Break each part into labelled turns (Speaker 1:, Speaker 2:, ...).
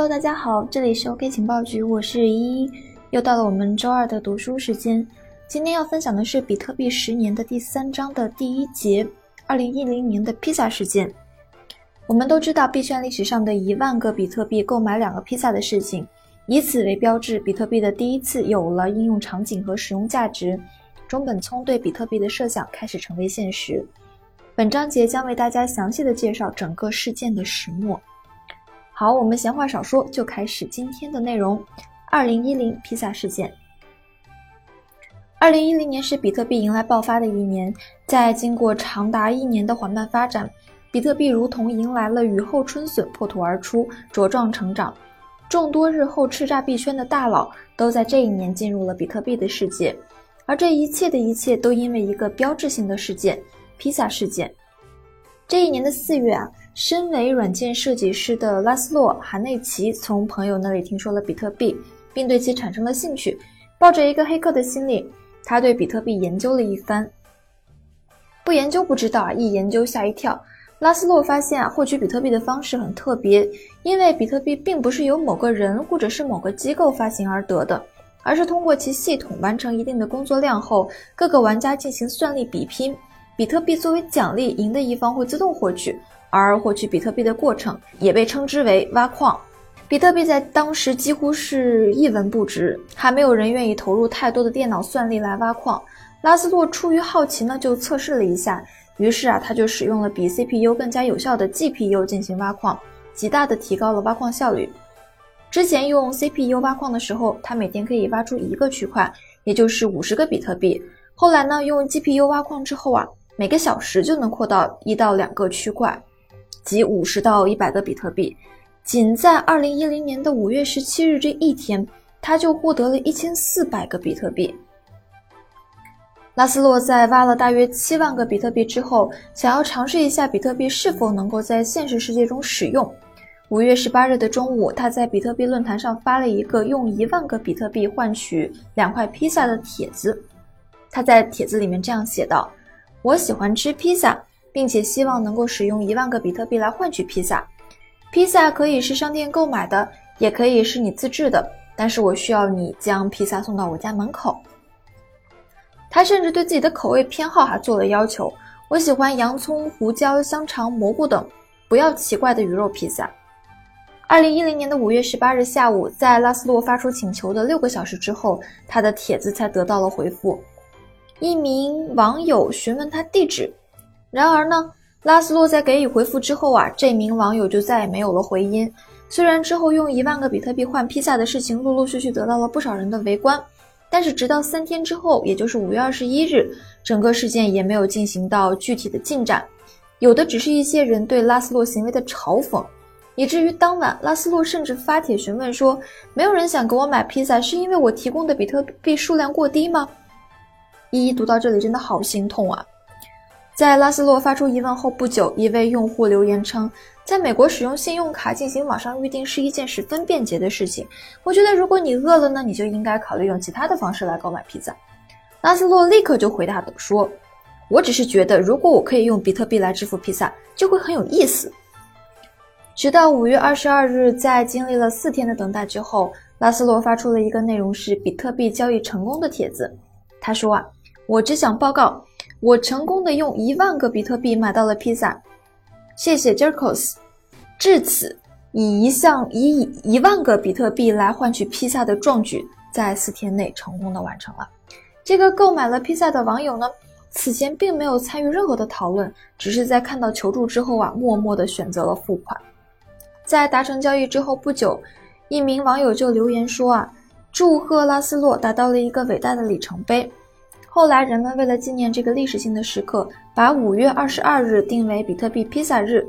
Speaker 1: Hello，大家好，这里是 OK 情报局，我是依依，又到了我们周二的读书时间。今天要分享的是比特币十年的第三章的第一节，二零一零年的披萨事件。我们都知道币圈历史上的一万个比特币购买两个披萨的事情，以此为标志，比特币的第一次有了应用场景和使用价值。中本聪对比特币的设想开始成为现实。本章节将为大家详细的介绍整个事件的始末。好，我们闲话少说，就开始今天的内容。二零一零披萨事件。二零一零年是比特币迎来爆发的一年，在经过长达一年的缓慢发展，比特币如同迎来了雨后春笋，破土而出，茁壮成长。众多日后叱咤币圈的大佬都在这一年进入了比特币的世界，而这一切的一切都因为一个标志性的事件——披萨事件。这一年的四月啊，身为软件设计师的拉斯洛·韩内奇从朋友那里听说了比特币，并对其产生了兴趣，抱着一个黑客的心理。他对比特币研究了一番，不研究不知道啊，一研究吓一跳。拉斯洛发现啊，获取比特币的方式很特别，因为比特币并不是由某个人或者是某个机构发行而得的，而是通过其系统完成一定的工作量后，各个玩家进行算力比拼，比特币作为奖励，赢的一方会自动获取，而获取比特币的过程也被称之为挖矿。比特币在当时几乎是一文不值，还没有人愿意投入太多的电脑算力来挖矿。拉斯洛出于好奇呢，就测试了一下，于是啊，他就使用了比 CPU 更加有效的 GPU 进行挖矿，极大的提高了挖矿效率。之前用 CPU 挖矿的时候，他每天可以挖出一个区块，也就是五十个比特币。后来呢，用 GPU 挖矿之后啊，每个小时就能扩到一到两个区块，即五十到一百个比特币。仅在二零一零年的五月十七日这一天，他就获得了一千四百个比特币。拉斯洛在挖了大约七万个比特币之后，想要尝试一下比特币是否能够在现实世界中使用。五月十八日的中午，他在比特币论坛上发了一个用一万个比特币换取两块披萨的帖子。他在帖子里面这样写道：“我喜欢吃披萨，并且希望能够使用一万个比特币来换取披萨。”披萨可以是商店购买的，也可以是你自制的，但是我需要你将披萨送到我家门口。他甚至对自己的口味偏好还做了要求，我喜欢洋葱、胡椒、香肠、蘑菇等，不要奇怪的鱼肉披萨。二零一零年的五月十八日下午，在拉斯洛发出请求的六个小时之后，他的帖子才得到了回复。一名网友询问他地址，然而呢？拉斯洛在给予回复之后啊，这名网友就再也没有了回音。虽然之后用一万个比特币换披萨的事情陆陆续续得到了不少人的围观，但是直到三天之后，也就是五月二十一日，整个事件也没有进行到具体的进展，有的只是一些人对拉斯洛行为的嘲讽，以至于当晚拉斯洛甚至发帖询问说：“没有人想给我买披萨，是因为我提供的比特币数量过低吗？”一一读到这里，真的好心痛啊！在拉斯洛发出疑问后不久，一位用户留言称，在美国使用信用卡进行网上预订是一件十分便捷的事情。我觉得如果你饿了呢，你就应该考虑用其他的方式来购买披萨。拉斯洛立刻就回答说：“我只是觉得，如果我可以用比特币来支付披萨，就会很有意思。”直到五月二十二日，在经历了四天的等待之后，拉斯洛发出了一个内容是比特币交易成功的帖子。他说啊，我只想报告。我成功的用一万个比特币买到了披萨，谢谢 Jerkos。至此，以一项以一万个比特币来换取披萨的壮举，在四天内成功的完成了。这个购买了披萨的网友呢，此前并没有参与任何的讨论，只是在看到求助之后啊，默默的选择了付款。在达成交易之后不久，一名网友就留言说啊，祝贺拉斯洛达到了一个伟大的里程碑。后来，人们为了纪念这个历史性的时刻，把五月二十二日定为比特币披萨日。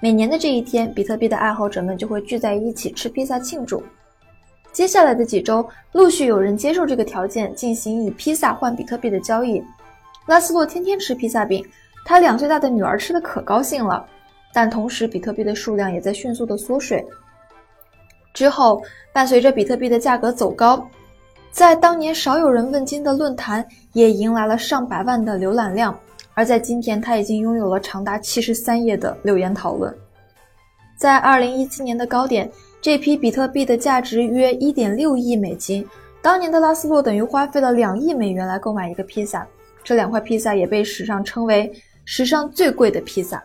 Speaker 1: 每年的这一天，比特币的爱好者们就会聚在一起吃披萨庆祝。接下来的几周，陆续有人接受这个条件，进行以披萨换比特币的交易。拉斯洛天天吃披萨饼，他两岁大的女儿吃的可高兴了。但同时，比特币的数量也在迅速的缩水。之后，伴随着比特币的价格走高。在当年少有人问津的论坛，也迎来了上百万的浏览量。而在今天，他已经拥有了长达七十三页的留言讨论。在二零一七年的高点，这批比特币的价值约一点六亿美金。当年的拉斯洛等于花费了两亿美元来购买一个披萨，这两块披萨也被史上称为史上最贵的披萨。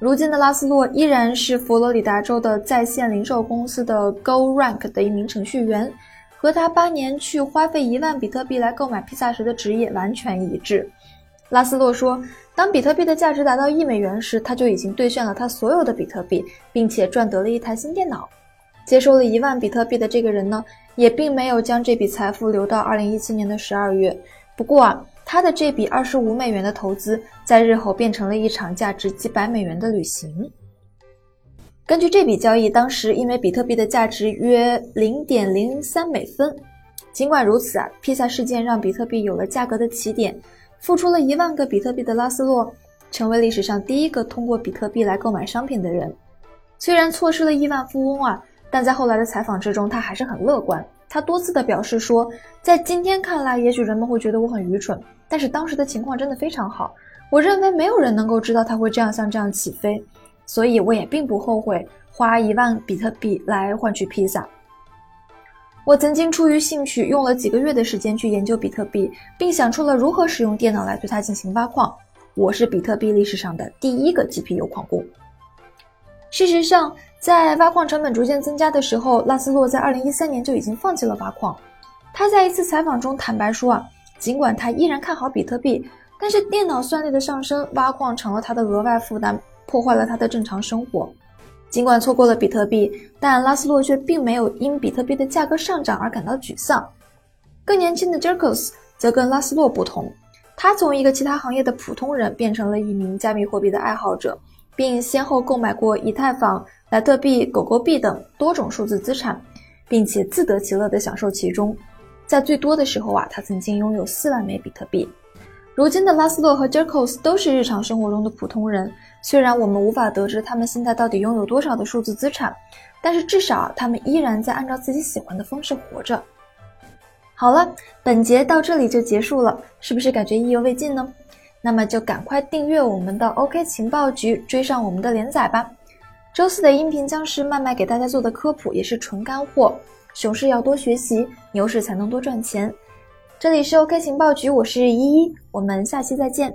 Speaker 1: 如今的拉斯洛依然是佛罗里达州的在线零售公司的 GoRank 的一名程序员，和他八年去花费一万比特币来购买披萨时的职业完全一致。拉斯洛说，当比特币的价值达到一美元时，他就已经兑现了他所有的比特币，并且赚得了一台新电脑。接收了一万比特币的这个人呢，也并没有将这笔财富留到二零一七年的十二月。不过啊。他的这笔二十五美元的投资，在日后变成了一场价值几百美元的旅行。根据这笔交易，当时因为比特币的价值约零点零三美分。尽管如此啊，披萨事件让比特币有了价格的起点。付出了一万个比特币的拉斯洛，成为历史上第一个通过比特币来购买商品的人。虽然错失了亿万富翁啊，但在后来的采访之中，他还是很乐观。他多次的表示说，在今天看来，也许人们会觉得我很愚蠢。但是当时的情况真的非常好，我认为没有人能够知道他会这样像这样起飞，所以我也并不后悔花一万比特币来换取披萨。我曾经出于兴趣用了几个月的时间去研究比特币，并想出了如何使用电脑来对它进行挖矿。我是比特币历史上的第一个 GPU 矿工。事实上，在挖矿成本逐渐增加的时候，拉斯洛在2013年就已经放弃了挖矿。他在一次采访中坦白说啊。尽管他依然看好比特币，但是电脑算力的上升，挖矿成了他的额外负担，破坏了他的正常生活。尽管错过了比特币，但拉斯洛却并没有因比特币的价格上涨而感到沮丧。更年轻的 Jerkos 则跟拉斯洛不同，他从一个其他行业的普通人变成了一名加密货币的爱好者，并先后购买过以太坊、莱特币、狗狗币等多种数字资产，并且自得其乐地享受其中。在最多的时候啊，他曾经拥有四万枚比特币。如今的拉斯洛和 Jerkos 都是日常生活中的普通人，虽然我们无法得知他们现在到底拥有多少的数字资产，但是至少他们依然在按照自己喜欢的方式活着。好了，本节到这里就结束了，是不是感觉意犹未尽呢？那么就赶快订阅我们的 OK 情报局，追上我们的连载吧。周四的音频将是麦麦给大家做的科普，也是纯干货。熊市要多学习，牛市才能多赚钱。这里是 OK 情报局，我是依依，我们下期再见。